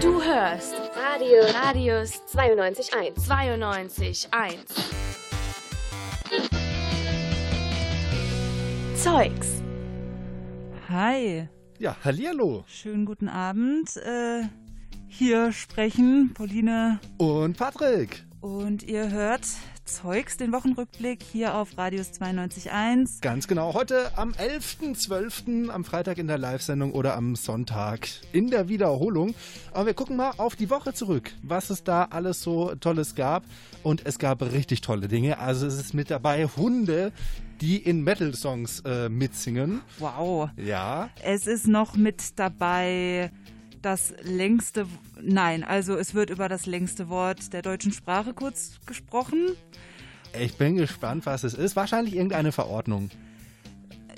Du hörst Radio Radius 92.1. 92.1. Zeugs. Hi, Ja, hallihallo. schönen guten Abend. Äh, hier sprechen Pauline Und Patrick. und ihr hört Zeugs, den Wochenrückblick hier auf Radius 92.1. Ganz genau. Heute am 11.12. am Freitag in der Live-Sendung oder am Sonntag in der Wiederholung. Aber wir gucken mal auf die Woche zurück, was es da alles so Tolles gab. Und es gab richtig tolle Dinge. Also es ist mit dabei Hunde, die in Metal-Songs äh, mitsingen. Wow. Ja. Es ist noch mit dabei das längste, nein, also es wird über das längste Wort der deutschen Sprache kurz gesprochen. Ich bin gespannt, was es ist. Wahrscheinlich irgendeine Verordnung.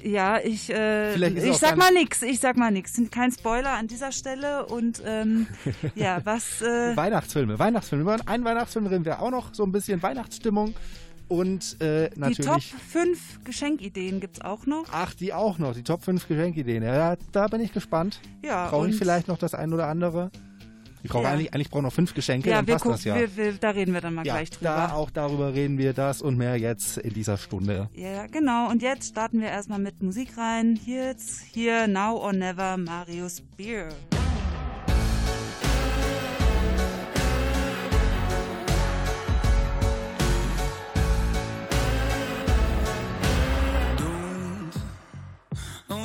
Ja, ich, äh, ich sag mal nix, ich sag mal nix. Sind kein Spoiler an dieser Stelle und ähm, ja, was äh, Weihnachtsfilme, Weihnachtsfilme. Über einen Weihnachtsfilm reden wir auch noch. So ein bisschen Weihnachtsstimmung. Und äh, die natürlich. Top 5 Geschenkideen gibt's auch noch. Ach, die auch noch, die Top 5 Geschenkideen. Ja, da bin ich gespannt. Ja, Brauche ich vielleicht noch das ein oder andere? Ich brauche Ja. eigentlich, eigentlich brauche noch fünf Geschenke, Ja, dann passt gucken, das ja. wir, wir, da reden wir dann mal ja, gleich da drüber. auch darüber reden wir das und mehr jetzt in dieser Stunde. Ja, genau. Und jetzt starten wir erstmal mit Musik rein. Hier jetzt hier Now or Never Marius Beer.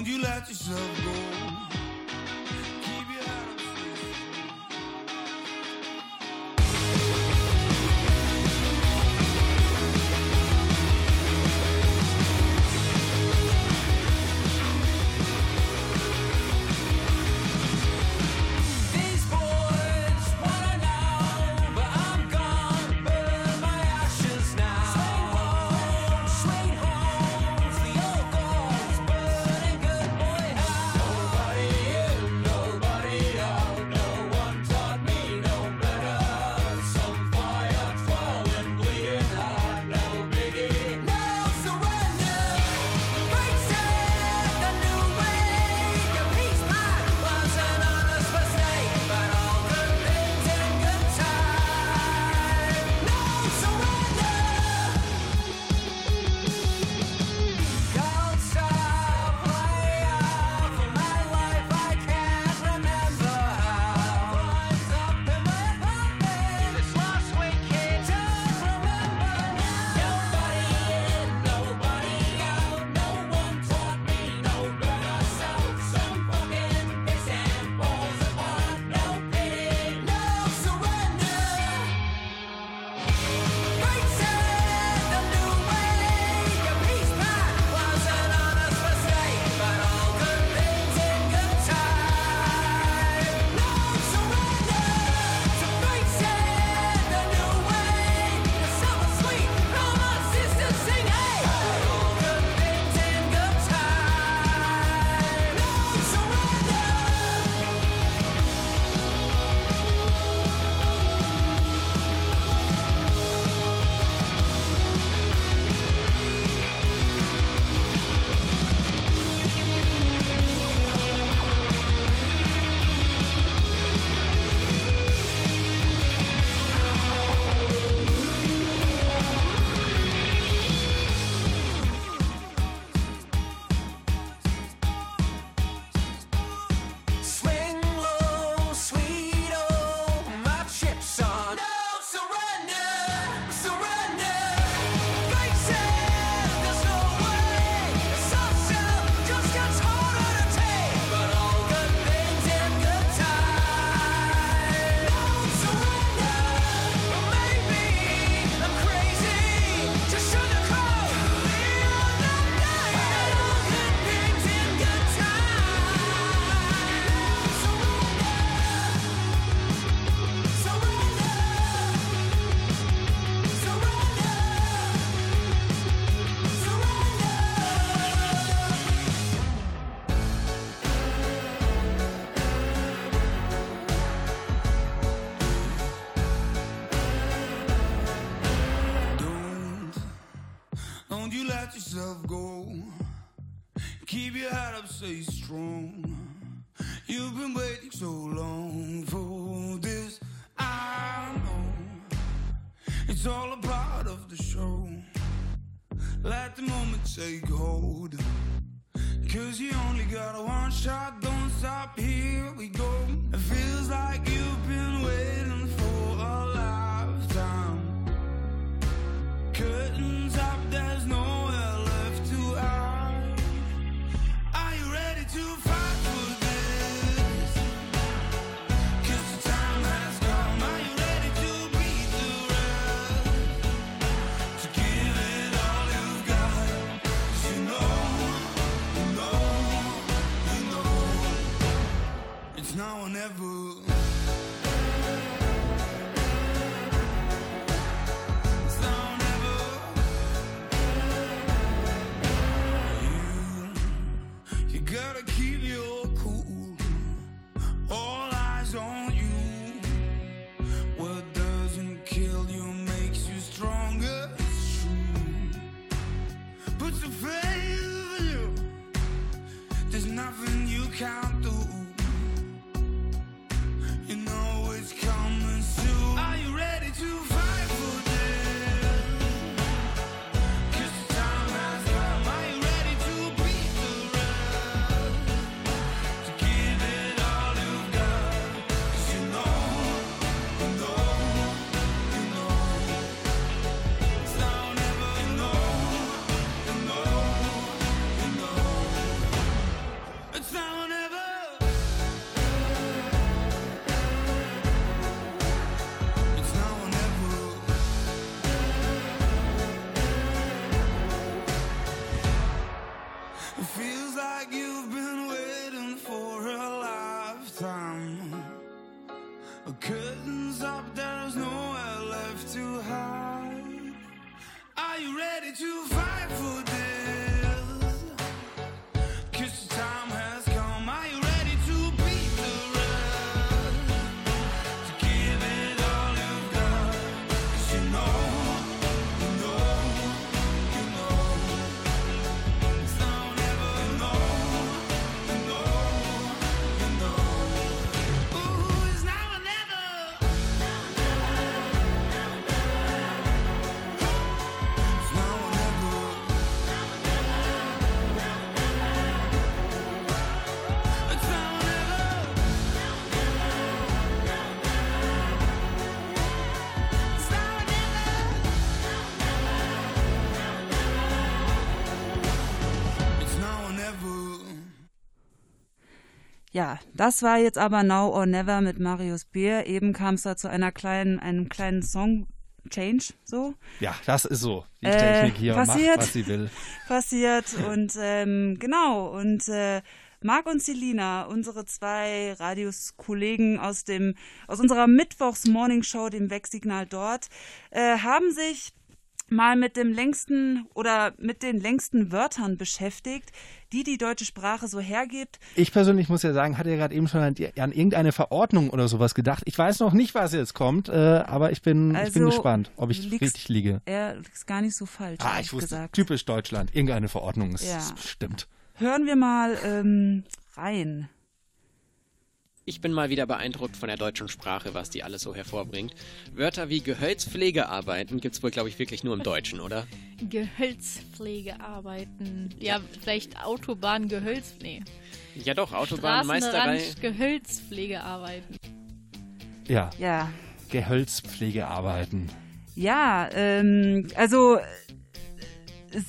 Don't you let yourself go. Ja, das war jetzt aber Now or Never mit Marius Beer. Eben kam es da zu einer kleinen, einem kleinen Song Change, so Ja, das ist so. Die Äh, Technik hier passiert. macht, was sie will. passiert. Und ähm, genau, und äh, Marc und Selina, unsere zwei Radius-Kollegen aus dem, aus unserer Mittwochs-Morning-Show, dem Wegsignal dort, äh, haben sich mal mit dem längsten oder mit den längsten Wörtern beschäftigt, die die deutsche Sprache so hergibt. Ich persönlich muss ja sagen, hatte ja gerade eben schon an, an irgendeine Verordnung oder sowas gedacht. Ich weiß noch nicht, was jetzt kommt, äh, aber ich bin, ich bin Also, gespannt, ob ich liegst- richtig liege. Er ist gar nicht so falsch, Ah, ich wusste, gesagt. typisch Deutschland. Irgendeine Verordnung ist Ja. ist bestimmt. Hören wir mal ähm, rein. Ich bin mal wieder beeindruckt von der deutschen Sprache, was die alles so hervorbringt. Wörter wie Gehölzpflegearbeiten gibt's wohl, glaube ich, wirklich nur im Deutschen, oder? Gehölzpflegearbeiten. Ja, vielleicht Autobahn, Gehölz. Nee. Ja doch, Autobahnmeisterei. Gehölzpflegearbeiten. Ja, Ja, Gehölzpflegearbeiten. Ja, ähm, also es,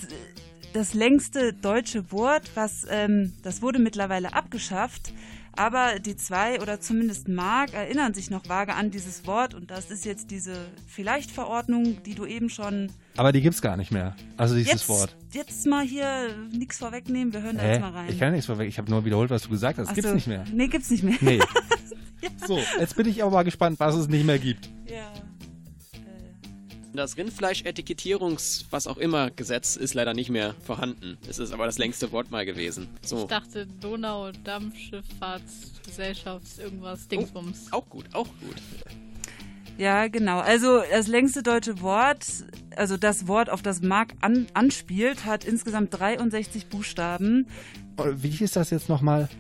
das längste deutsche Wort, was ähm, das wurde mittlerweile abgeschafft, aber die zwei oder zumindest Mark erinnern sich noch vage an dieses Wort und das ist jetzt diese vielleicht Verordnung, die du eben schon Aber die gibt's gar nicht mehr. Also dieses jetzt, Wort. jetzt mal hier nichts vorwegnehmen, wir hören da jetzt mal rein. Ich kann nichts vorweg. Ich habe nur wiederholt, was du gesagt hast. Ach gibt's so. nicht mehr. Nee, gibt's nicht mehr. Nee. So, jetzt bin ich aber mal gespannt, was es nicht mehr gibt. Ja. Das Rindfleisch-Etikettierungs-, was auch immer, Gesetz ist leider nicht mehr vorhanden. Es ist aber das längste Wort mal gewesen. So. Ich dachte Donau-Dampfschifffahrtsgesellschafts irgendwas Dingsbums. Auch gut, auch gut. Ja, genau. Also das längste deutsche Wort, also das Wort, auf das Mark an, anspielt, hat insgesamt 63 Buchstaben. Oh, Wie hieß das jetzt nochmal?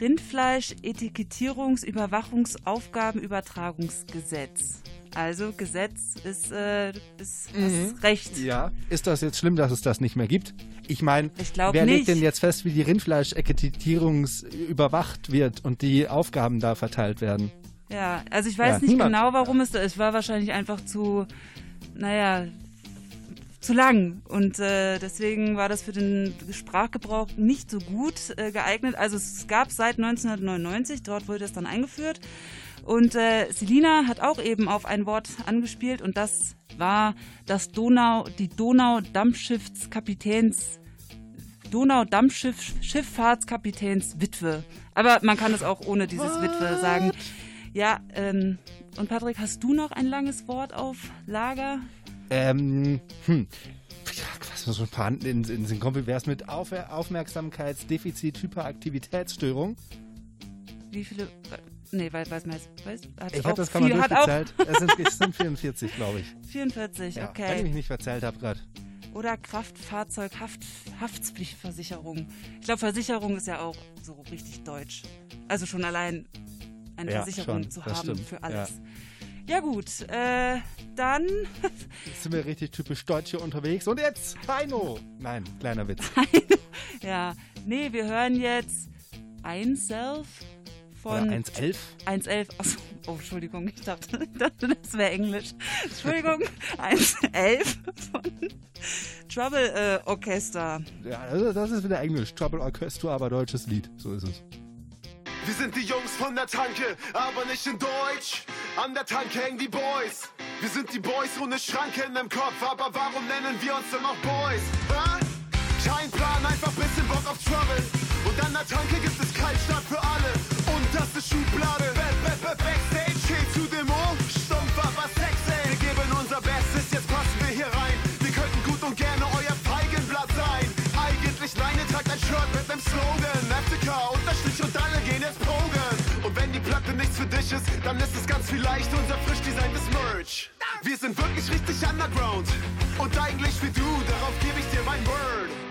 Rindfleisch Etikettierungs Überwachungsaufgabenübertragungsgesetz. Also Gesetz ist, äh, ist, ist Recht. Ja. Ist das jetzt schlimm, dass es das nicht mehr gibt? Ich meine, wer legt nicht. denn jetzt fest, wie die Rindfleischetikettierungs überwacht wird und die Aufgaben da verteilt werden? Ja, also ich weiß Ja, nicht niemand. genau, warum es da ist. War wahrscheinlich einfach zu, naja, zu lang. Und äh, deswegen war das für den Sprachgebrauch nicht so gut äh, geeignet. Also es gab seit 1999, dort wurde es dann eingeführt. Und äh, Selina hat auch eben auf ein Wort angespielt und das war das Donau, die Donau-Dampfschiffskapitäns Witwe. Aber man kann es auch ohne dieses Witwe sagen. Ja, ähm, und Patrick, hast du noch ein langes Wort auf Lager? Ähm, hm. Ja, was so ein paar in, in den wie wär's mit Auf Aufmerksamkeitsdefizit, Hyperaktivitätsstörung? Wie viele? Nee, weiß, weiß man jetzt. Weiß, hat Ich habe das kann man viel, hat auch durchgezählt. Es sind, es sind 44, glaube ich. 44, Ja, Wenn ich okay. mich nicht verzählt habe gerade. Oder Kraftfahrzeug, Haft, Haftpflichtversicherung. Ich glaube, Versicherung ist ja auch so richtig deutsch. Also schon allein eine Ja, Versicherung schon, zu haben stimmt, für alles. Ja, gut, äh, dann Jetzt sind wir richtig typisch deutsch hier unterwegs. Und jetzt Heino. Nein, kleiner Witz. Ja, nee, wir hören jetzt Ein Self von Oder 1,11. 1.11. Achso, oh, Entschuldigung, ich dachte, das wäre Englisch. Entschuldigung, 1.11 von Trouble äh, Orchester. Ja, also das ist wieder Englisch. Trouble Orchestra, aber deutsches Lied. So ist es. Wir sind die Jungs von der Tanke, aber nicht in Deutsch. An der Tanke hängen die Boys. Wir sind die Boys ohne Schranken im Kopf, aber warum nennen wir uns denn noch Boys? Hä? Kein Plan, einfach bisschen Bock auf Trouble. Und an der Tanke gibt es Kaltstart für alle. Und das ist Schublade. Back, back, back, Backstage, geht zu Demo. Stumpf, aber sexy. Wir geben unser Bestes, jetzt passen wir hier rein. Wir könnten gut und gerne euer Feigenblatt sein. Eigentlich ihr tragt ein Shirt mit nem Slogan. FCK, Unterstrich und alle gehen jetzt pogen. Und wenn die Platte nichts für dich ist, dann ist es ganz vielleicht unser frisch designtes Merch. Wir sind wirklich richtig underground. Und eigentlich wie du, darauf gebe ich dir mein Word.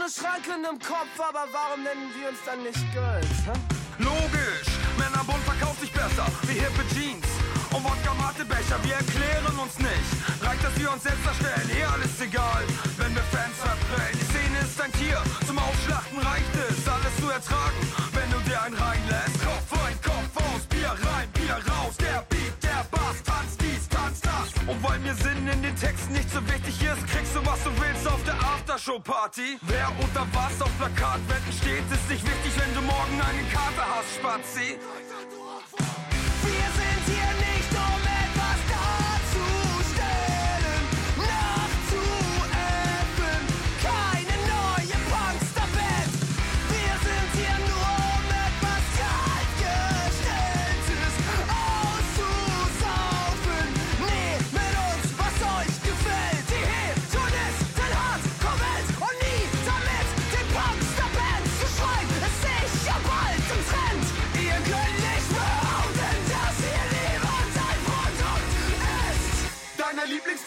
Ohne Schranken im Kopf, aber warum nennen wir uns dann nicht Girls? Hä? Logisch, Männerbund verkauft sich besser wie hippe Jeans und Wodka Matebecher. Wir erklären uns nicht, reicht, dass wir uns selbst darstellen, eh alles egal, wenn wir Fans verprellen. Die Szene ist ein Tier, zum Aufschlachten reicht es, alles zu ertragen, wenn du dir einen reinlässt. Kopf rein, Kopf aus, Bier rein, Bier raus, der Beat, der Bass, tanz dies, tanz das. Und weil mir Sinn in den Texten nicht so wichtig ist, kriegst was du willst auf der Aftershow-Party. Wer unter was auf Plakatwänden steht, ist nicht wichtig, wenn du morgen eine Karte hast, Spazi. Wir sind hier nicht,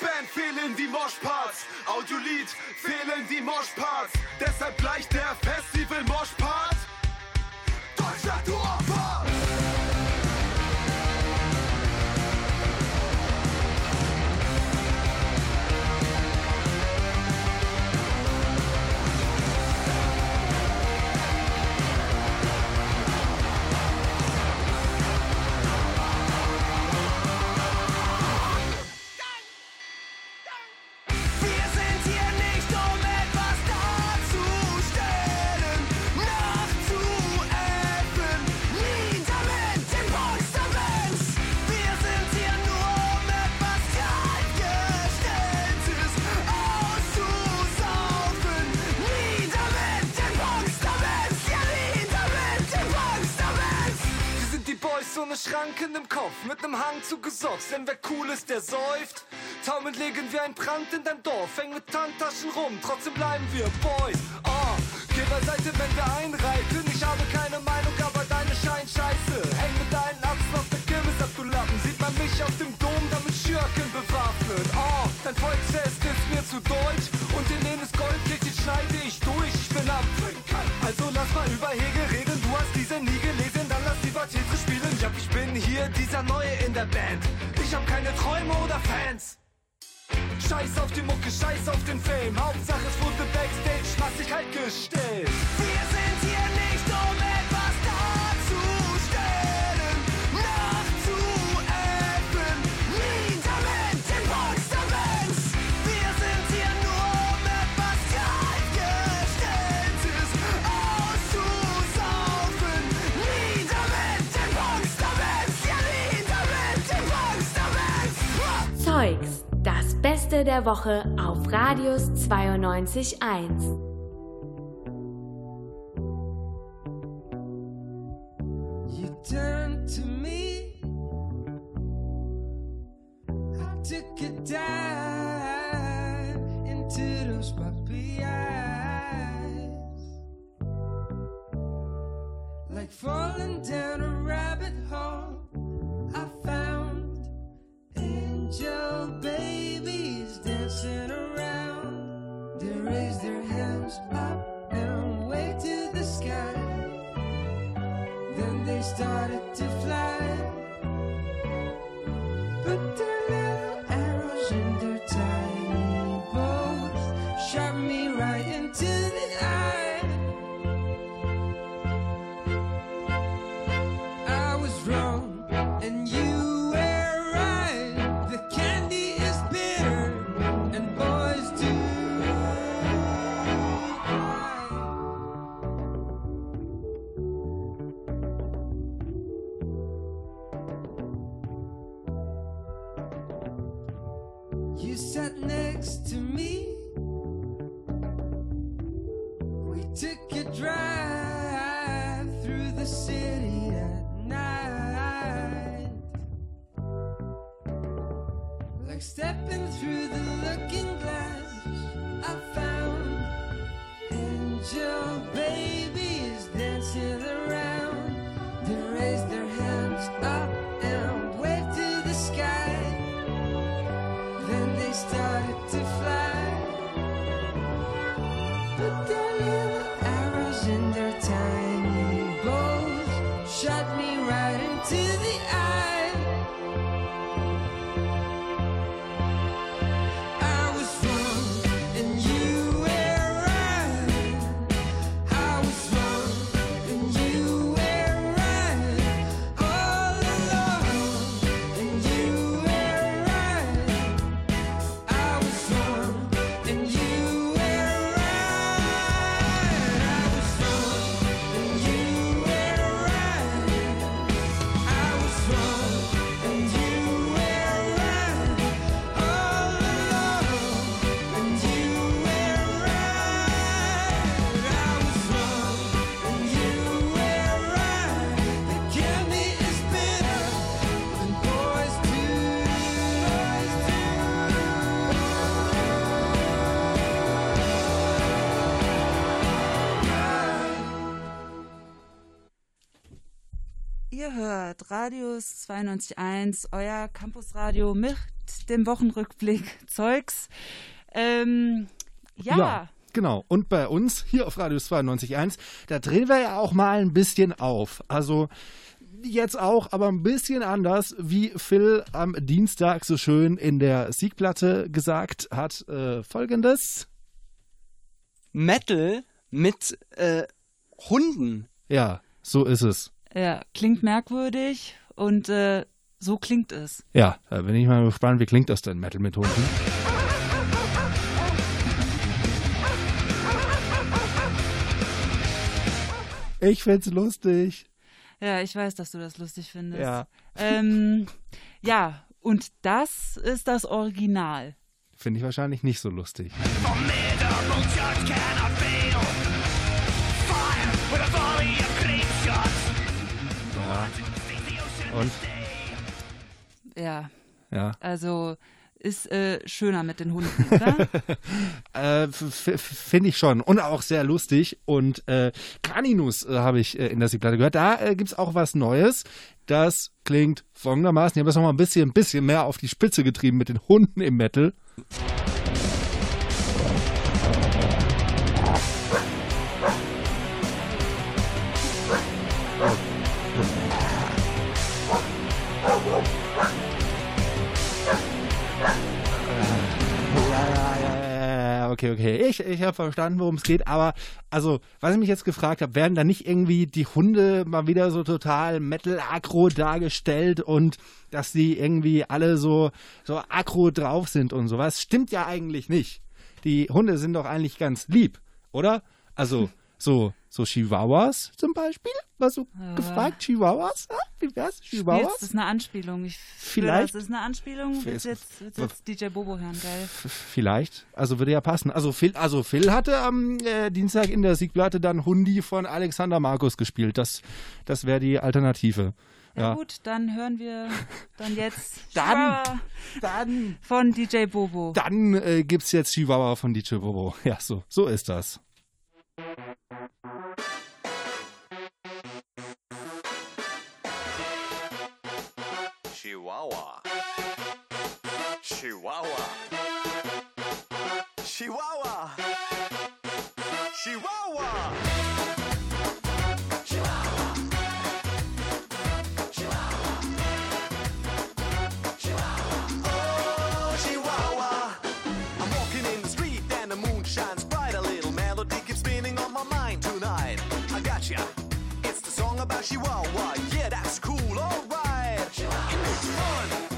Lieblingsband fehlen die Moshparts. Audiolied fehlen die Moshparts. Deshalb gleich der Festival Moshpart. Wir Schranken im Kopf, mit nem Hang zu Gesocks. Denn wer cool ist, der säuft. taumeln liegen wie ein Brand in deinem Dorf, hängen mit Handtaschen rum, trotzdem bleiben wir Boys. Oh, geh beiseite, wenn wir einreiten. Ich habe keine Meinung, aber deine scheint scheiße. Häng mit deinen Achsen auf der Kirmes ab, du Lappen. Sieht man mich auf dem Dom, damit Schürken bewaffnet. Oh, dein Volksfest ist mir zu deutsch. Und in jenes Goldkirchen schneide ich durch. Ich bin am Also lass mal über Hegel reden, du hast diese nie gelesen, Tetris spielen. Ja, ich bin hier dieser Neue in der Band. Ich hab keine Träume oder Fans. Scheiß auf die Mucke, scheiß auf den Fame. Hauptsache es wurde Backstage massig halt gestellt. Wir sind Beste der Woche auf Radius 92.1. You. Like falling down started to Ihr hört Radius 92.1, euer Campusradio mit dem Wochenrückblick Zeugs. Ähm, ja, Genau. Und bei uns hier auf Radius 92.1, da drehen wir ja auch mal ein bisschen auf. Also jetzt auch, aber ein bisschen anders, wie Phil am Dienstag so schön in der Siegplatte gesagt hat. Äh, Folgendes. Metal mit äh, Hunden. Ja, so ist es. Ja, klingt merkwürdig und äh, so klingt es. Ja, da bin ich mal gespannt, wie klingt das denn, Metal mit Hunden? Ich find's lustig. Ja, ich weiß, dass du das lustig findest. Ja. Ähm, ja, und das ist das Original. Finde ich wahrscheinlich nicht so lustig. Ja. Und? Ja, Ja. also ist äh, schöner mit den Hunden, oder? Äh, Finde ich schon. Und auch sehr lustig. Und äh, Caninus äh, habe ich äh, in der Siegplatte gehört. Da äh, gibt es auch was Neues. Das klingt folgendermaßen. Ich habe das nochmal ein bisschen, ein bisschen mehr auf die Spitze getrieben mit den Hunden im Metal. Okay, okay. Ich, ich habe verstanden, worum es geht, aber also, was ich mich jetzt gefragt habe, werden da nicht irgendwie die Hunde mal wieder so total Metal-Aggro dargestellt und dass die irgendwie alle so, so aggro drauf sind und sowas? Stimmt ja eigentlich nicht. Die Hunde sind doch eigentlich ganz lieb, oder? Also, so, so Chihuahuas zum Beispiel? Was du Ja. gefragt? Chihuahuas? Ah, wie wär's? Chihuahuas? ist eine Anspielung. Ich Vielleicht- Das ist eine Anspielung. Willst jetzt, willst jetzt DJ Bobo hören, geil. Vielleicht. Also würde ja passen. Also Phil, also Phil hatte am äh, Dienstag in der Siegplatte dann Hundi von Alexander Markus gespielt. Das, das wäre die Alternative. Ja, Ja. gut, dann hören wir dann jetzt Dann- Chihuahua Dann, von DJ Bobo. dann äh, gibt's jetzt Chihuahua von DJ Bobo. Ja, so, so ist das. Chihuahua. Chihuahua. Chihuahua. Chihuahua. Oh, Chihuahua. I'm walking in the street and the moon shines bright. A little melody keeps spinning on my mind tonight. I gotcha. It's the song about Chihuahua. Yeah, that's fun.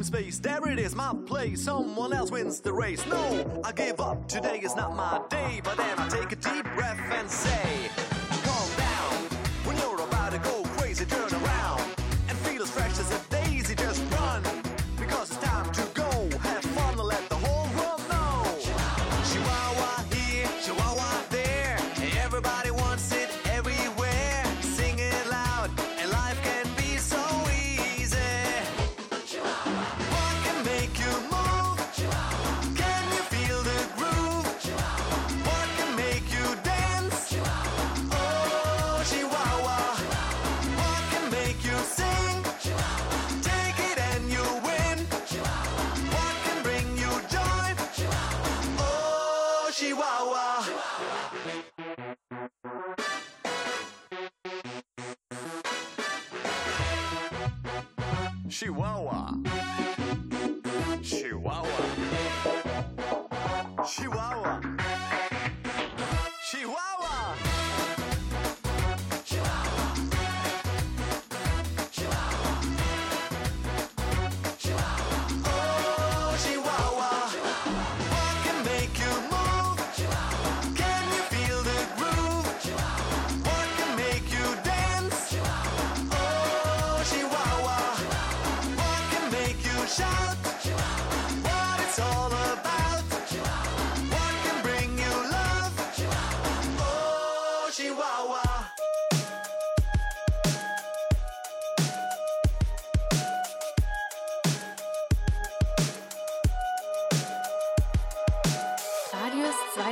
Parking space. There it is, my place. Someone else wins the race. No, I give up. Today is not my day. But then I take a deep breath and say,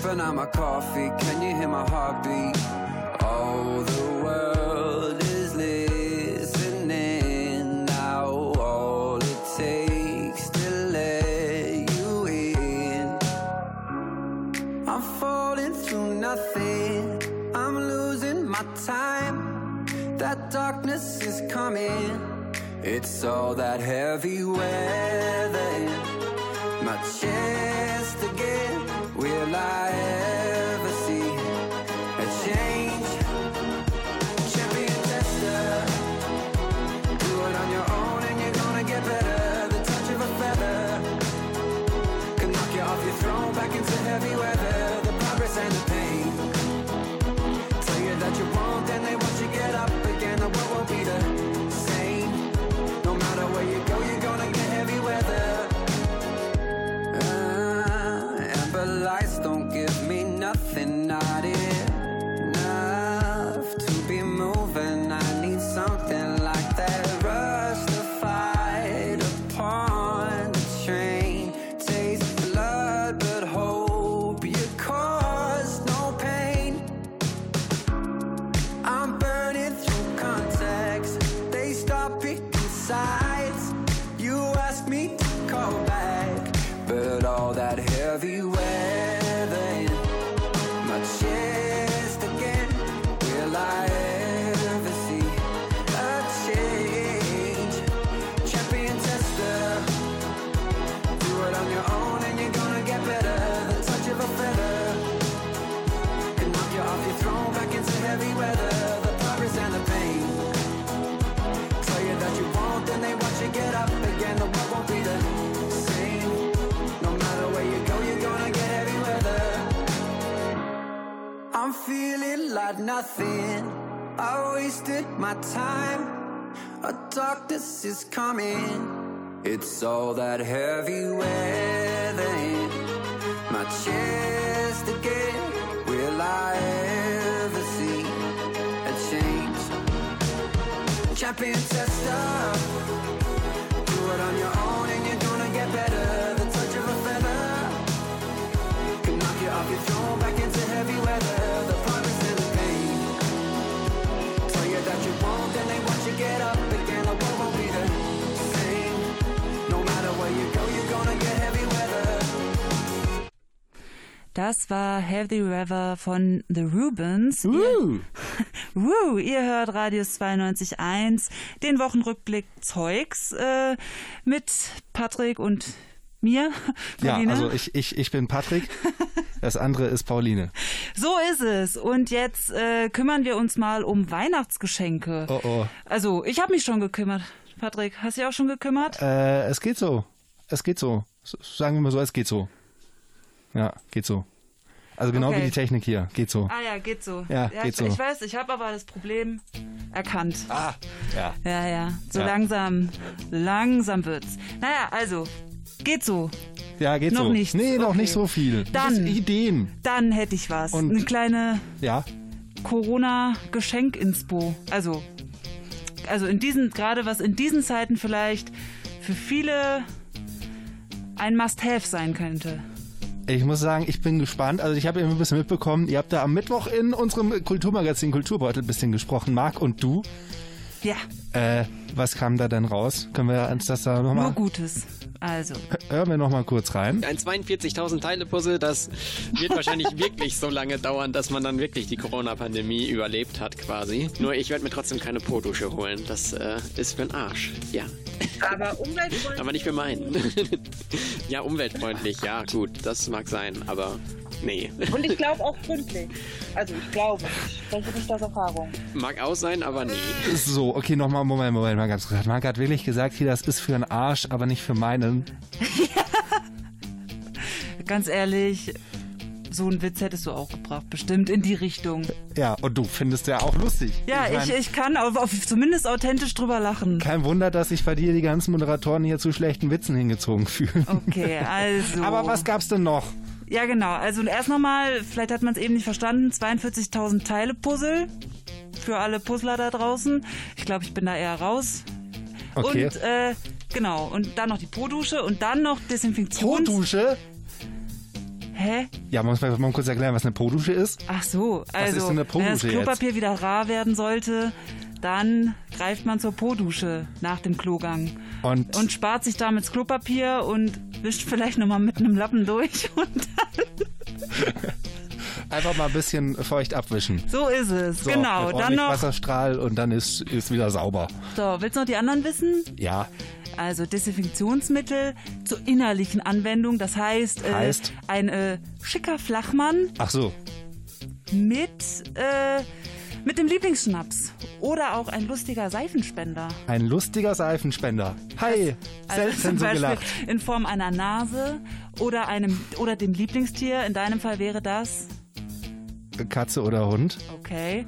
sipping on my coffee. Can you hear my heartbeat? Oh, the world is listening now. All it takes to let you in. I'm falling through nothing. I'm losing my time. That darkness is coming. It's all that heavy weather heavy my chest again. Will I ever see a change? Champion tester, do it on your own and you're gonna get better. The touch of a feather can knock you off your throne back into heavy weather. The progress and the pain tell you that you won't, then they watch you get up I'm feeling like nothing. I wasted my time. A darkness is coming. It's all that heavy weather my chest again. Will I ever see a change? Champion tester, do it on your own and you're gonna get better. The touch of a feather can knock you off your throne back Das war Heavy Weather von The Rubens. Ihr, Woo, ihr hört Radius 92.1, den Wochenrückblick Zeugs äh, mit Patrick und mir, Ja, Pauline. also ich, ich, ich bin Patrick, das andere ist Pauline. So ist es. Und jetzt äh, kümmern wir uns mal um Weihnachtsgeschenke. Oh oh. Also, ich habe mich schon gekümmert. Patrick, hast du dich auch schon gekümmert? Äh, es geht so. Es geht so. Sagen wir mal so, es geht so. Ja, geht so. Also genau Okay. wie die Technik hier. Geht so. Ah ja, geht so. Ja, geht geht ich, so. Ich weiß, ich habe aber das Problem erkannt. Ah, ja. Ja, ja. So Ja. langsam, langsam wird's. Naja, also, geht so. Ja, geht Noch so. nicht. Nee, noch Okay. nicht so viel. Dann- Ideen. Dann hätte ich was. Und- Eine kleine Ja. Corona-Geschenk-Inspo. Also, also in diesen, gerade was in diesen Zeiten vielleicht für viele ein Must-Have sein könnte. Ich muss sagen, ich bin gespannt. Also ich habe eben ein bisschen mitbekommen, ihr habt da am Mittwoch in unserem Kulturmagazin Kulturbeutel ein bisschen gesprochen, Marc und du. Ja, Äh, was kam da denn raus? Können wir uns das da nur nochmal... Gutes. Also, Hören wir nochmal kurz rein. Ein 42.000 Teile Puzzle, das wird wahrscheinlich wirklich so lange dauern, dass man dann wirklich die Corona-Pandemie überlebt hat quasi. Nur ich werde mir trotzdem keine Po-Dusche holen. Das äh, ist für den Arsch. Ja. aber umweltfreundlich. Aber nicht für meinen. ja, umweltfreundlich, ja, gut, das mag sein, aber nee. Und ich glaube auch gründlich. Also ich glaube, ich spreche nicht aus Erfahrung. Mag auch sein, aber nee. So, okay, nochmal, Moment, Moment, mal ganz kurz. Marc hat wirklich gesagt, hier, das ist für einen Arsch, aber nicht für meinen. Ganz ehrlich, so einen Witz hättest du auch gebracht. Bestimmt in die Richtung. Ja, und du findest ja auch lustig. Ja, ich, mein, ich kann auf, auf, zumindest authentisch drüber lachen. Kein Wunder, dass sich bei dir die ganzen Moderatoren hier zu schlechten Witzen hingezogen fühlen. Okay, also. Aber was gab's denn noch? Ja, genau. Also erst nochmal, vielleicht hat man es eben nicht verstanden, 42.000 Teile Puzzle für alle Puzzler da draußen. Ich glaube, ich bin da eher raus. Okay. Und äh, genau, und dann noch die Po-Dusche und dann noch Desinfektions... Po-Dusche? Hä? Ja, man muss mal, mal kurz erklären, was eine Po-Dusche ist. Ach so, ist also eine wenn das Po-Dusche jetzt? Klopapier wieder rar werden sollte, dann greift man zur Po-Dusche nach dem Klogang Und, und spart sich damit das Klopapier und wischt vielleicht nochmal mit einem Lappen durch und einfach mal ein bisschen feucht abwischen. so ist es. So, genau, dann noch. Wasserstrahl und dann ist, ist wieder sauber. So, willst du noch die anderen wissen? Ja, Also Desinfektionsmittel zur innerlichen Anwendung, das heißt, äh, Heißt? ein äh, schicker Flachmann ach so. mit, äh, mit dem Lieblingsschnaps oder auch ein lustiger Seifenspender. Ein lustiger Seifenspender. Hi, Also selbst zum so gelacht. in Form einer Nase oder einem oder dem Lieblingstier. In deinem Fall wäre das Katze oder Hund. okay.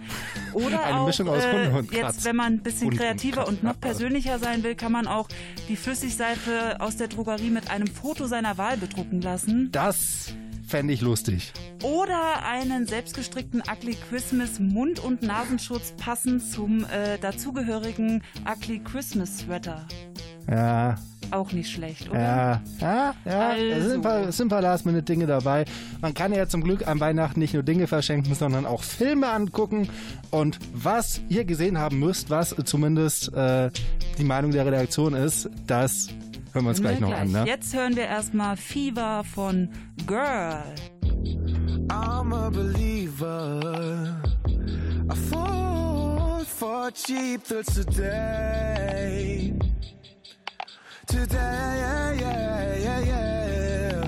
Oder Eine auch Mischung aus äh, Hund und jetzt, Katz. wenn man ein bisschen und kreativer Katz. und noch persönlicher sein will, kann man auch die Flüssigseife aus der Drogerie mit einem Foto seiner Wahl bedrucken lassen. Das fände ich lustig. Oder einen selbstgestrickten Ugly Christmas Mund- und Nasenschutz passend zum äh, dazugehörigen Ugly Christmas Sweater. Ja, Auch nicht schlecht, oder? ja, ja, ja. Es sind ein paar, es sind ein paar Last-Minute-Dinge dabei. Man kann ja zum Glück an Weihnachten nicht nur Dinge verschenken, sondern auch Filme angucken. Und was ihr gesehen haben müsst, was zumindest äh, die Meinung der Redaktion ist, das hören wir uns gleich noch an. Ne? Jetzt hören wir erstmal Fever von Girl. I'm a believer. I fall for cheap till today. Today, yeah, yeah, yeah, yeah.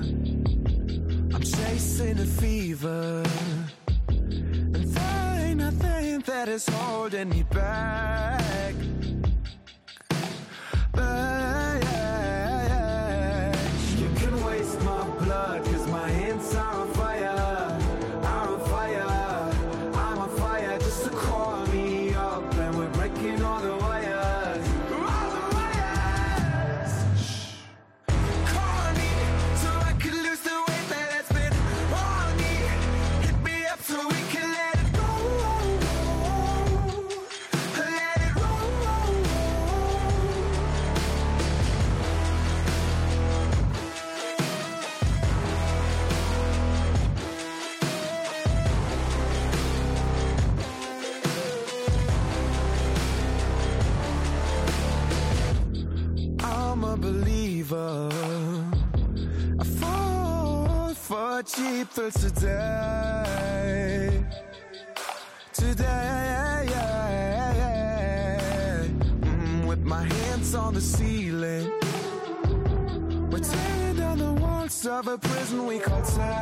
I'm chasing a fever. And there ain't nothing that is holding me back. You can waste my blood, cause my hands are fall for today. Today, Mm, with my hands on the ceiling. We're tearing down the walls of a prison we call time.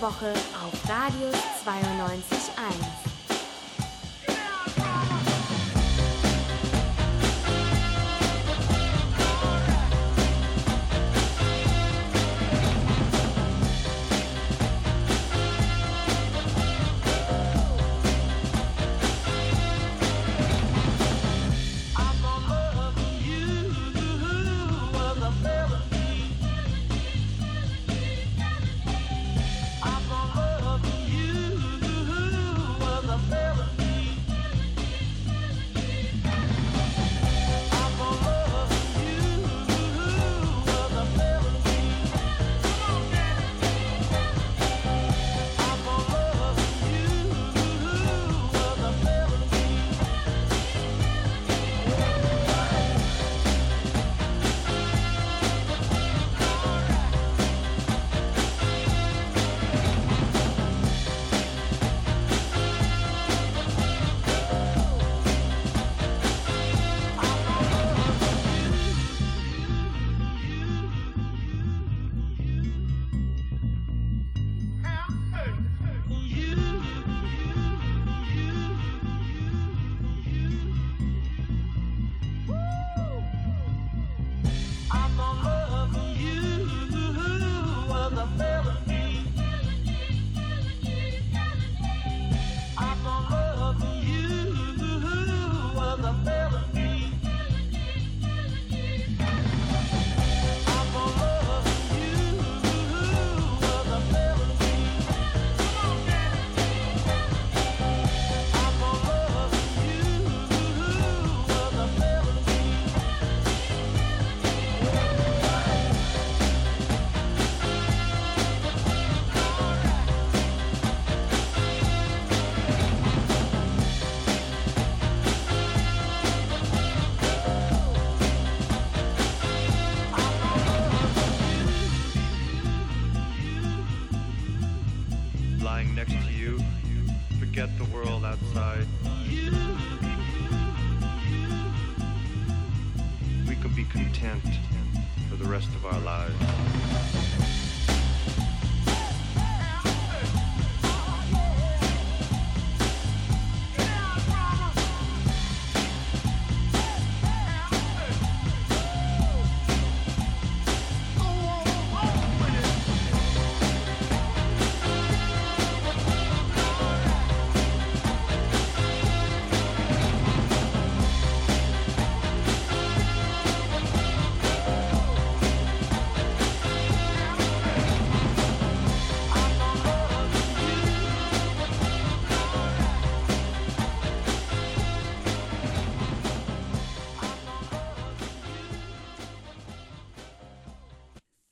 Woche auf Radius 92.1.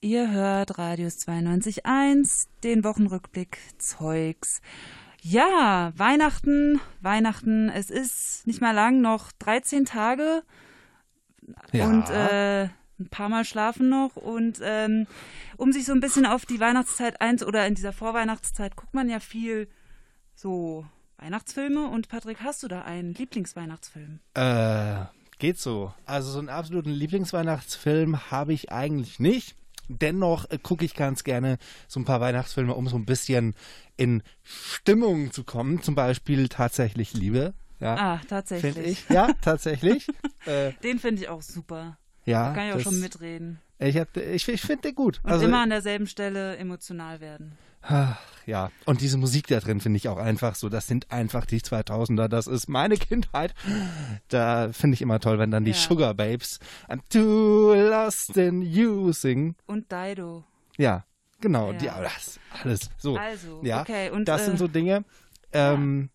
Ihr hört Radius 92.1, den Wochenrückblick Zeugs. Ja, Weihnachten, Weihnachten, es ist nicht mehr lang, noch 13 Tage Ja. und äh, ein paar Mal schlafen noch. Und ähm, um sich so ein bisschen auf die Weihnachtszeit eins oder in dieser Vorweihnachtszeit guckt man ja viel so Weihnachtsfilme. Und Patrick, hast du da einen Lieblingsweihnachtsfilm? Äh, geht so. Also so einen absoluten Lieblingsweihnachtsfilm habe ich eigentlich nicht. Dennoch äh, gucke ich ganz gerne so ein paar Weihnachtsfilme, um so ein bisschen in Stimmung zu kommen. Zum Beispiel tatsächlich Liebe. Ja, Ah, tatsächlich. Finde ich. Ja, tatsächlich. äh, Den finde ich auch super. Ja, Da kann ich auch schon mitreden. ich hab- ich, ich finde den gut. Und Also, immer an derselben Stelle emotional werden. Ach, ja, und diese Musik da drin finde ich auch einfach so, das sind einfach die 2000er, das ist meine Kindheit. Da finde ich immer toll, wenn dann die Ja. Sugar Babes I'm too lost in you singen. Und Dido. Ja, genau, Ja. die, das alles so. Also, ja, okay, und, das äh, sind so Dinge. Ähm,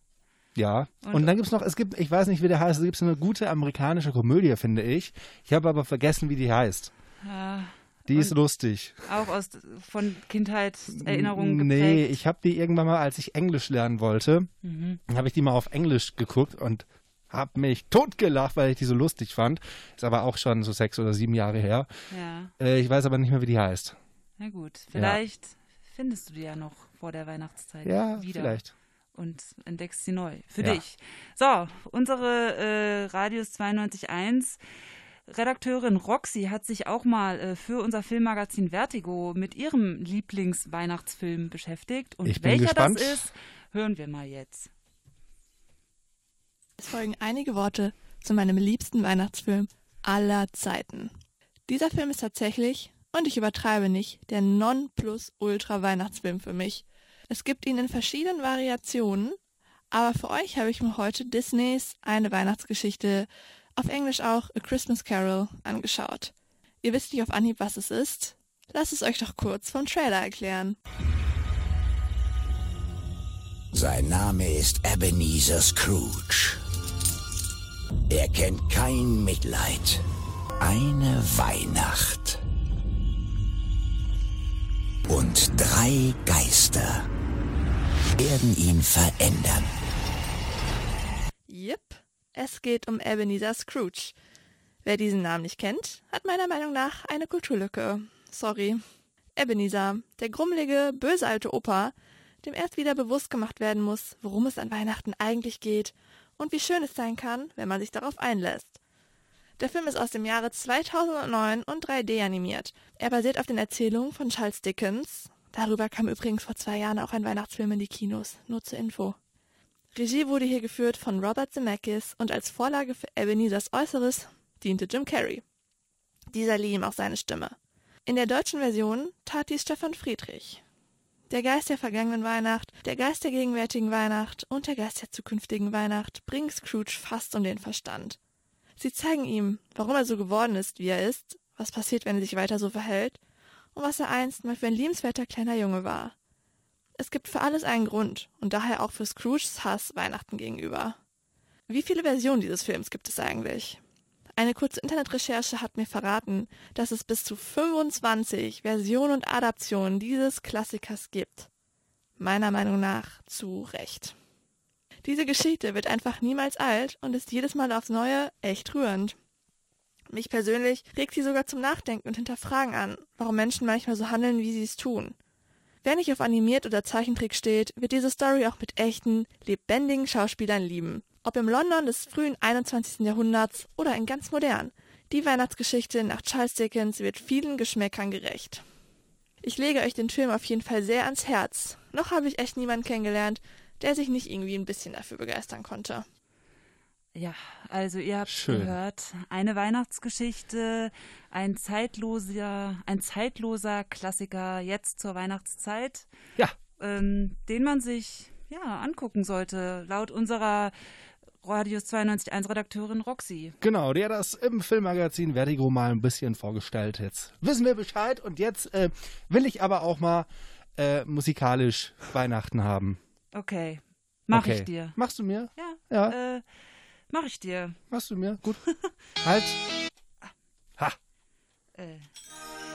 ja, und, Und- dann gibt es noch, es gibt, ich weiß nicht, wie der heißt, es gibt so eine gute amerikanische Komödie, finde ich. Ich habe aber vergessen, wie die heißt. Ja, Die ist und lustig. Auch aus von Kindheitserinnerungen geprägt. Nee, ich habe die irgendwann mal, als ich Englisch lernen wollte, Mhm. habe ich die mal auf Englisch geguckt und habe mich totgelacht, weil ich die so lustig fand. Ist aber auch schon so sechs oder sieben Jahre her. Ja. Äh, ich weiß aber nicht mehr, wie die heißt. Na gut, vielleicht findest du die ja noch vor der Weihnachtszeit Ja, wieder. vielleicht. Und entdeckst sie neu. Für Ja. dich. So, unsere äh, Radius 92.1 Redakteurin Roxy hat sich auch mal äh, für unser Filmmagazin Vertigo mit ihrem Lieblingsweihnachtsfilm beschäftigt. Und Ich bin welcher gespannt. das ist, hören wir mal jetzt. Es folgen einige Worte zu meinem liebsten Weihnachtsfilm aller Zeiten. Dieser Film ist tatsächlich, und ich übertreibe nicht, der Non-Plus-Ultra-Weihnachtsfilm für mich. Es gibt ihn in verschiedenen Variationen, aber für euch habe ich mir heute Disneys Eine Weihnachtsgeschichte, auf Englisch auch A Christmas Carol, angeschaut. Ihr wisst nicht auf Anhieb, was es ist? Lasst es euch doch kurz vom Trailer erklären. Sein Name ist Ebenezer Scrooge. Er kennt kein Mitleid. Eine Weihnacht. Und drei Geister werden ihn verändern. Es geht um Ebenezer Scrooge. Wer diesen Namen nicht kennt, hat meiner Meinung nach eine Kulturlücke. Sorry. Ebenezer, der grummelige, böse alte Opa, dem erst wieder bewusst gemacht werden muss, worum es an Weihnachten eigentlich geht und wie schön es sein kann, wenn man sich darauf einlässt. Der Film ist aus dem Jahre 2009 und 3D animiert. Er basiert auf den Erzählungen von Charles Dickens. Darüber kam übrigens vor zwei Jahren auch ein Weihnachtsfilm in die Kinos, nur zur Info. Regie wurde hier geführt von Robert Zemeckis und als Vorlage für Ebenezers Äußeres diente Jim Carrey. Dieser lieh ihm auch seine Stimme. In der deutschen Version tat dies Stefan Friedrich. Der Geist der vergangenen Weihnacht, der Geist der gegenwärtigen Weihnacht und der Geist der zukünftigen Weihnacht bringen Scrooge fast um den Verstand. Sie zeigen ihm, warum er so geworden ist, wie er ist, was passiert, wenn er sich weiter so verhält und was er einst mal für ein liebenswerter kleiner Junge war. Es gibt für alles einen Grund und daher auch für Scrooges Hass Weihnachten gegenüber. Wie viele Versionen dieses Films gibt es eigentlich? Eine kurze Internetrecherche hat mir verraten, dass es bis zu 25 Versionen und Adaptionen dieses Klassikers gibt. Meiner Meinung nach zu Recht. Diese Geschichte wird einfach niemals alt und ist jedes Mal aufs Neue echt rührend. Mich persönlich regt sie sogar zum Nachdenken und Hinterfragen an, warum Menschen manchmal so handeln, wie sie es tun. Wer nicht auf animiert oder Zeichentrick steht, wird diese Story auch mit echten, lebendigen Schauspielern lieben. Ob im London des frühen 21. Jahrhunderts oder in ganz modern. Die Weihnachtsgeschichte nach Charles Dickens wird vielen Geschmäckern gerecht. Ich lege euch den Film auf jeden Fall sehr ans Herz. Noch habe ich echt niemanden kennengelernt, der sich nicht irgendwie ein bisschen dafür begeistern konnte. Ja, also ihr habt Schön. gehört, eine Weihnachtsgeschichte, ein zeitloser, ein zeitloser Klassiker jetzt zur Weihnachtszeit. Ja. Ähm, den man sich ja angucken sollte, laut unserer Radius 92.1 Redakteurin Roxy. Genau, die hat das im Filmmagazin Vertigo mal ein bisschen vorgestellt. Jetzt wissen wir Bescheid und jetzt äh, will ich aber auch mal äh, musikalisch Weihnachten haben. Okay, mach okay. ich dir. Machst du mir? Ja. Ja. Äh, mach ich dir. Machst du mir? Gut. halt. Ha. Äh,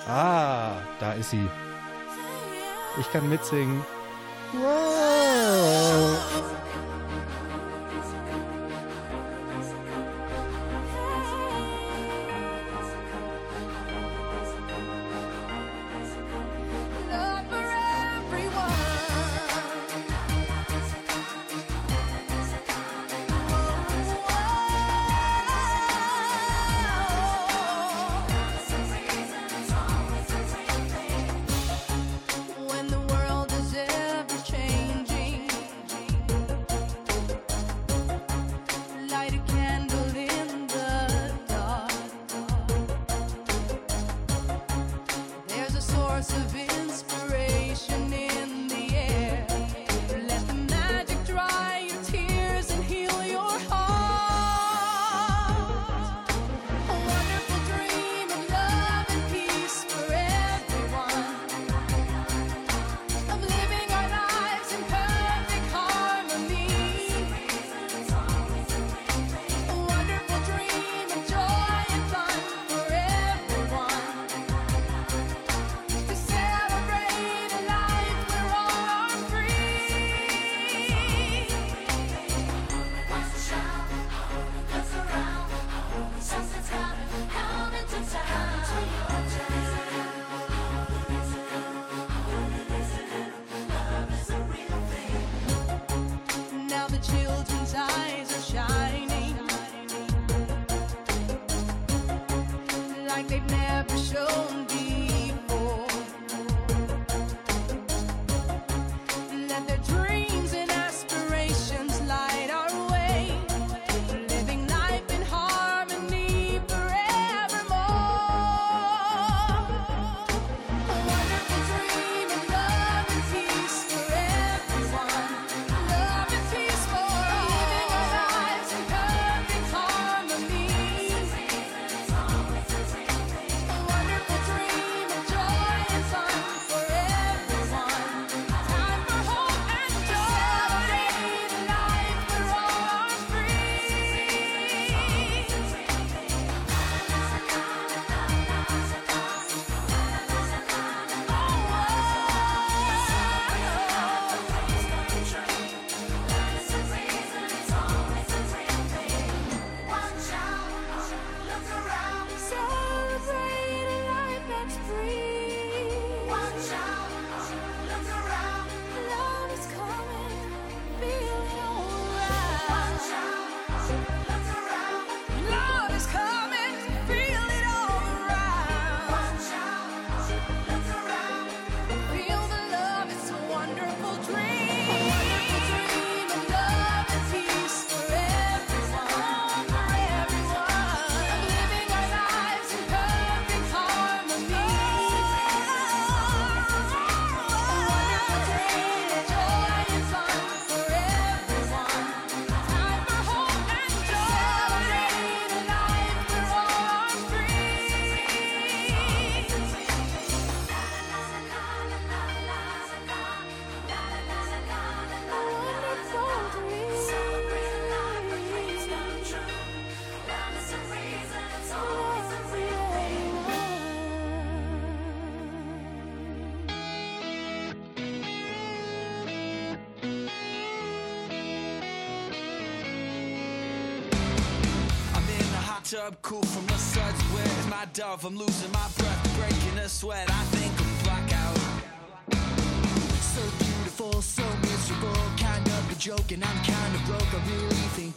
Ah, da ist sie. Ich kann mitsingen. Wow. Never shown before. tub, cool from the suds. Where's my dove? I'm losing my breath, breaking a sweat. I think I'm blackout. So beautiful, so miserable. Kind of a joke, and I'm kind of broke. I really think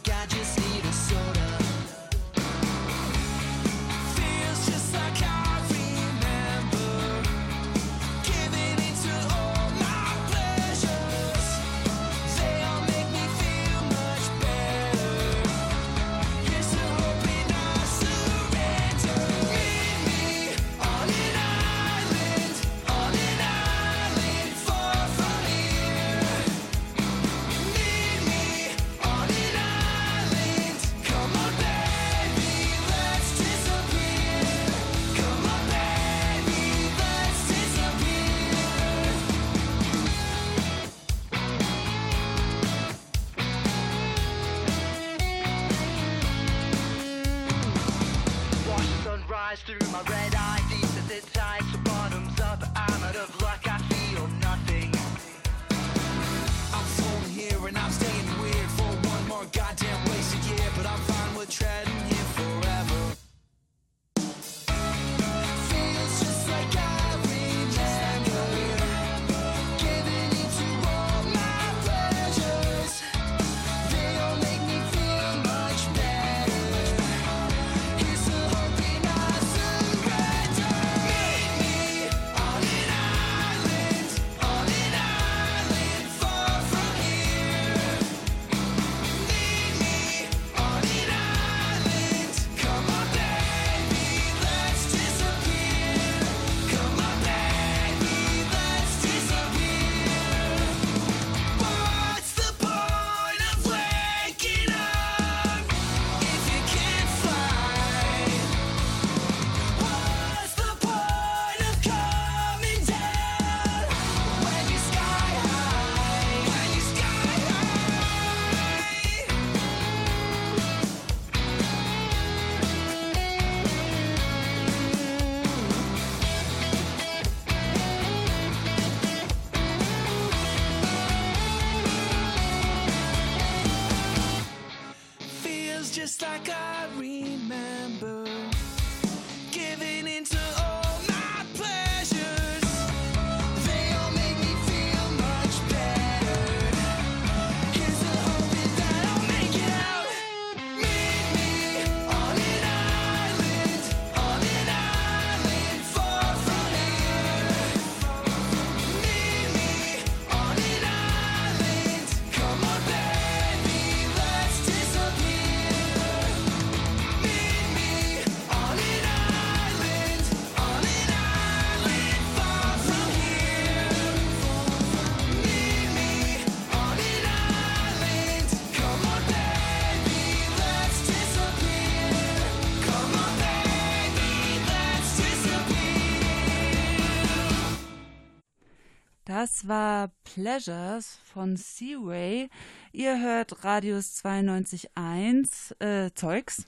Das war Pleasures von Seaway. Ihr hört Radius 92.1 äh, Zeugs.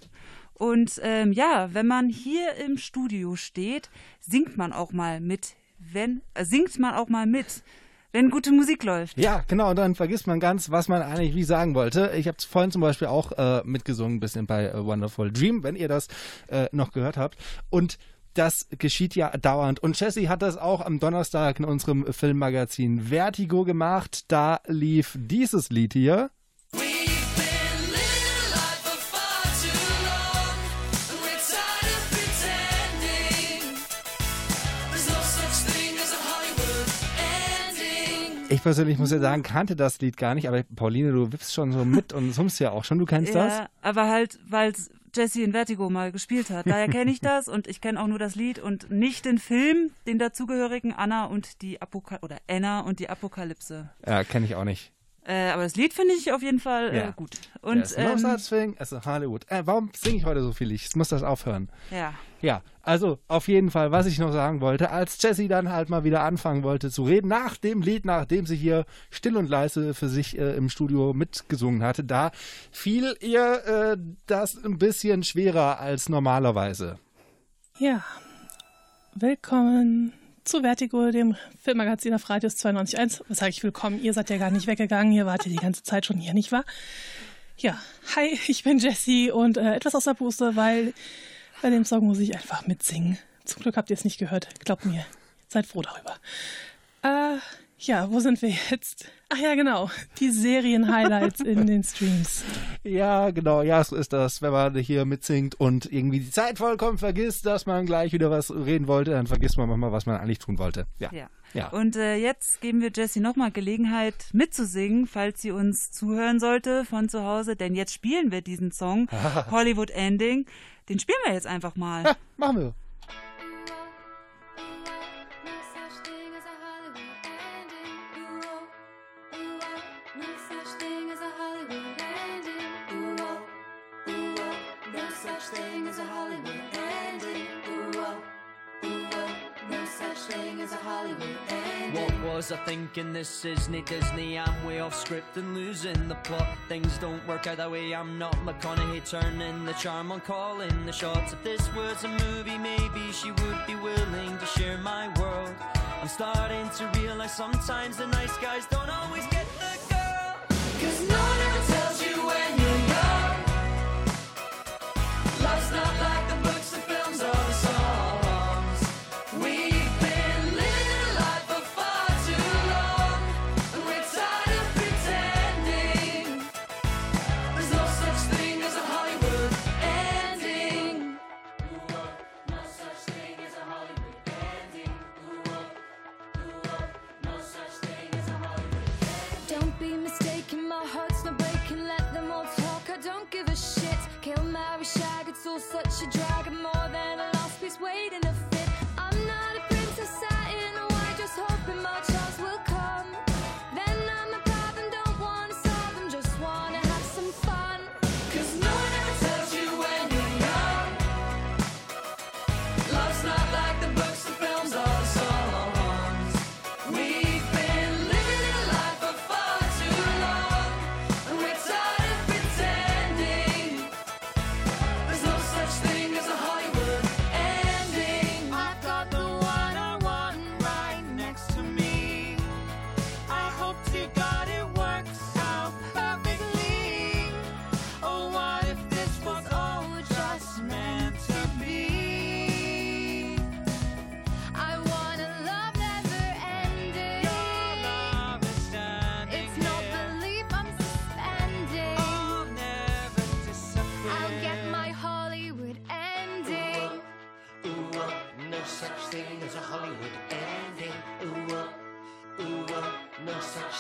Und ähm, ja, wenn man hier im Studio steht, singt man auch mal mit. Wenn, äh, singt man auch mal mit, wenn gute Musik läuft. Ja, genau, und dann vergisst man ganz, was man eigentlich wie sagen wollte. Ich habe vorhin zum Beispiel auch äh, mitgesungen, ein bisschen bei äh, Wonderful Dream, wenn ihr das äh, noch gehört habt. Und das geschieht ja dauernd. Und Jessie hat das auch am Donnerstag in unserem Filmmagazin Vertigo gemacht. Da lief dieses Lied hier. Ich persönlich muss ja sagen, kannte das Lied gar nicht, aber Pauline, du wippst schon so mit und summst ja auch schon. Du kennst das? Ja, aber halt, weil Jesse in Vertigo mal gespielt hat. Daher kenne ich das und ich kenne auch nur das Lied und nicht den Film, den dazugehörigen Anna und die Apokalypse oder Anna und die Apokalypse. Ja, kenne ich auch nicht. Äh, aber das Lied finde ich auf jeden Fall Ja. äh, gut. Und yes, no ähm, such thing as a Hollywood. Äh, warum singe ich heute so viel? Ich muss das aufhören. ja. Ja, also auf jeden Fall, was ich noch sagen wollte, als Jessie dann halt mal wieder anfangen wollte zu reden, nach dem Lied, nachdem sie hier still und leise für sich äh, im Studio mitgesungen hatte, da fiel ihr äh, das ein bisschen schwerer als normalerweise. Ja, willkommen zu Vertigo, dem Filmmagazin auf Radius 92.1. Was sage ich willkommen? Ihr seid ja gar nicht weggegangen, ihr wart ja die ganze Zeit schon hier, nicht wahr? Ja, hi, ich bin Jessie und äh, etwas aus der Puste, weil bei dem Song muss ich einfach mitsingen. Zum Glück habt ihr es nicht gehört, glaubt mir. Seid froh darüber. Äh, ja, wo sind wir jetzt? Ach ja, genau. Die Serien-Highlights in den Streams. Ja, genau. Ja, so ist das. Wenn man hier mitsingt und irgendwie die Zeit vollkommen vergisst, dass man gleich wieder was reden wollte, dann vergisst man manchmal, was man eigentlich tun wollte. Ja. ja. ja. Und äh, jetzt geben wir Jessie nochmal Gelegenheit mitzusingen, falls sie uns zuhören sollte von zu Hause, denn jetzt spielen wir diesen Song, Hollywood Ending. Den spielen wir jetzt einfach mal. Ja, machen wir. I'm thinking this isn't Disney? I'm way off script and losing the plot. Things don't work out that way. I'm not McConaughey turning the charm on calling the shots. If this was a movie, maybe she would be willing to share my world. I'm starting to realize sometimes the nice guys don't always get the girl. Cause no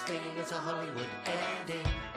It's thing is a Hollywood ending.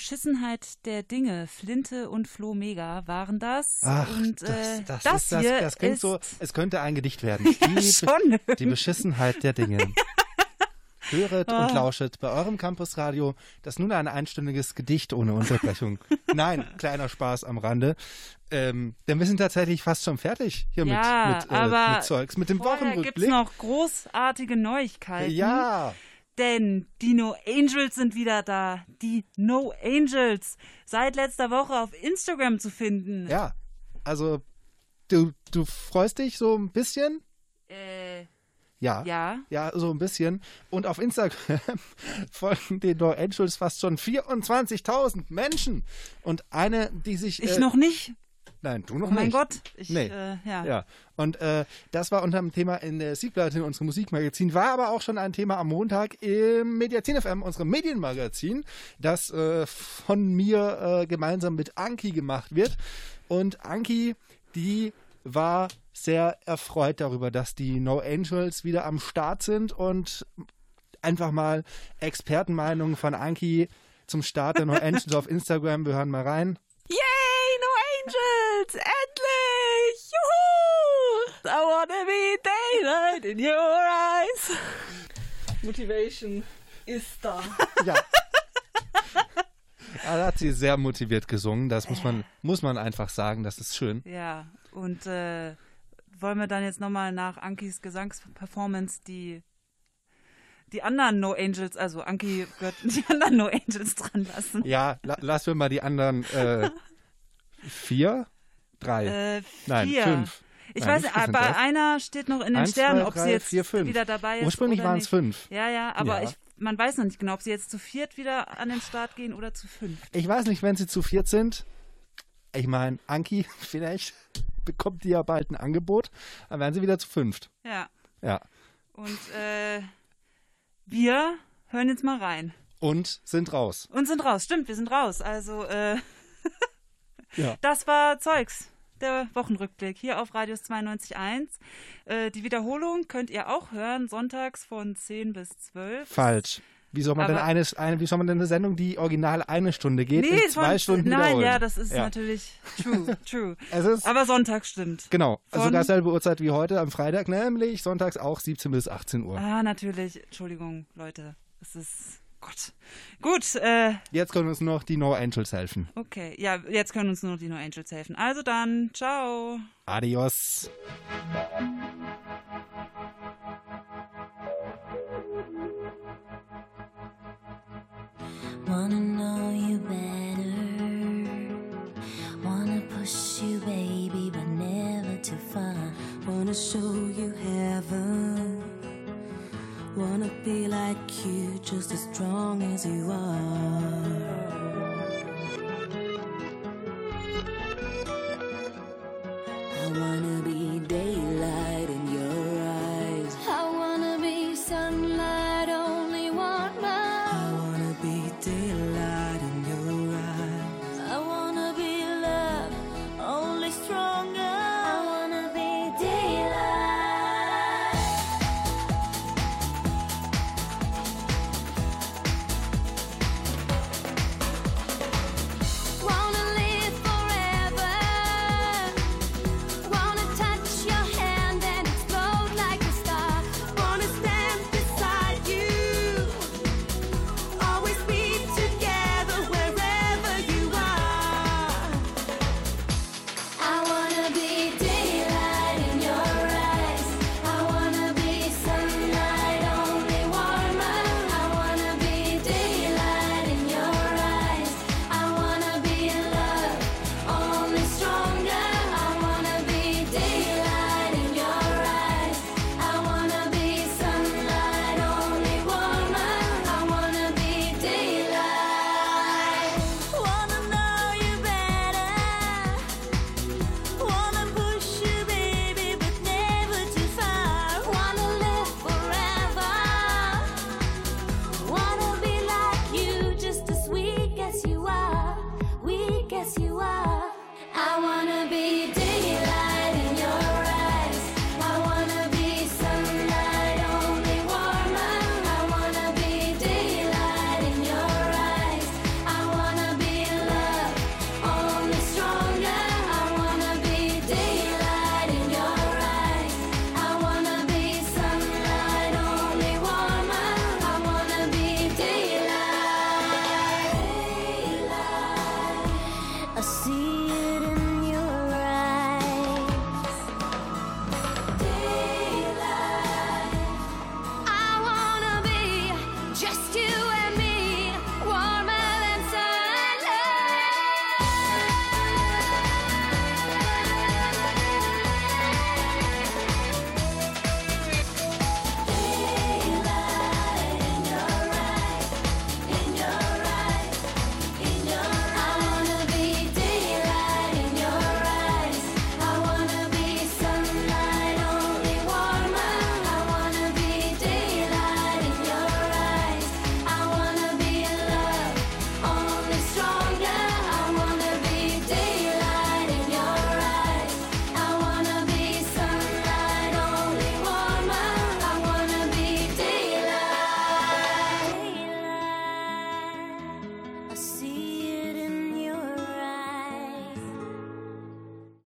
Beschissenheit der Dinge, Flinte und Flo Mega waren das. Ach, und das, äh, das, das, ist, das, hier das klingt ist so, es könnte ein Gedicht werden. Ja, Die, schon die Beschissenheit der Dinge. Höret Ah. und lauschet bei eurem Campusradio das nun ein einstündiges Gedicht ohne Unterbrechung. Nein, kleiner Spaß am Rande. Ähm, denn wir sind tatsächlich fast schon fertig hier ja, mit, mit, äh, mit Zeugs, mit dem vorher gibt's Wochenrückblick. noch großartige Neuigkeiten. Ja. Denn die No Angels sind wieder da. Die No Angels. Seit letzter Woche auf Instagram zu finden. Ja, also du, du freust dich so ein bisschen? Äh, Ja. Ja. Ja, so ein bisschen. Und auf Instagram folgen den No Angels fast schon 24.000 Menschen. Und eine, die sich. ich äh, noch nicht. Nein, du noch Oh mein nicht. Gott. Ich, nee. äh, ja. ja. Und äh, das war unter dem Thema in der Siegleite in unserem Musikmagazin, war aber auch schon ein Thema am Montag im Mediazin FM, unserem Medienmagazin, das äh, von mir äh, gemeinsam mit Anki gemacht wird. Und Anki, die war sehr erfreut darüber, dass die No Angels wieder am Start sind und einfach mal Expertenmeinungen von Anki zum Start der No Angels auf Instagram. Wir hören mal rein. Yay, no angels! Endlich! Juhu! I wanna be daylight in your eyes. Motivation ist da. Ja. Ja, da hat sie sehr motiviert gesungen. Das muss man, muss man einfach sagen. Das ist schön. Ja, und äh, wollen wir dann jetzt nochmal nach Ankis Gesangsperformance die, die anderen No Angels, also Anki wird die anderen No Angels dran lassen? Ja, la lassen wir mal die anderen äh, vier, drei, Äh, nein, vier. fünf. Ich Nein, weiß nicht, aber das? einer steht noch in den Eins, Sternen, zwei, ob drei, sie jetzt vier, fünf. wieder dabei ist. Ursprünglich waren's nicht. fünf. Ja, ja, aber Ja. Ich, man weiß noch nicht genau, ob sie jetzt zu viert wieder an den Start gehen oder zu fünf. Ich weiß nicht, wenn sie zu viert sind. Ich meine, Anki, vielleicht bekommt die ja bald ein Angebot. Dann werden sie wieder zu fünft. Ja. Ja. Und äh, wir hören jetzt mal rein. Und sind raus. Und sind raus. Stimmt, wir sind raus. Also, äh, Ja. das war Zeugs. Der Wochenrückblick hier auf Radius 92.1. Äh, die Wiederholung könnt ihr auch hören, sonntags von 10 bis 12. Falsch. Wie soll man denn Aber- eine, wie soll man denn eine Sendung, die original eine Stunde geht, in zwei von- Stunden Nein, wiederholen? ja, das ist Ja. natürlich true, true. Es ist- Aber Sonntag stimmt. Genau, also Von- sogar selbe Uhrzeit wie heute am Freitag, nämlich sonntags auch 17 bis 18 Uhr. Ah, natürlich. Entschuldigung, Leute. Es ist. Gott. Gut, äh, Jetzt können uns noch die No Angels helfen. okay. Ja, jetzt können uns nur die No Angels helfen. Also dann, ciao. Adios. Wanna know you better. Wanna push you, baby, but never too far. Wanna show you heaven. Wanna be like you, just as strong as you are. I wanna be daylight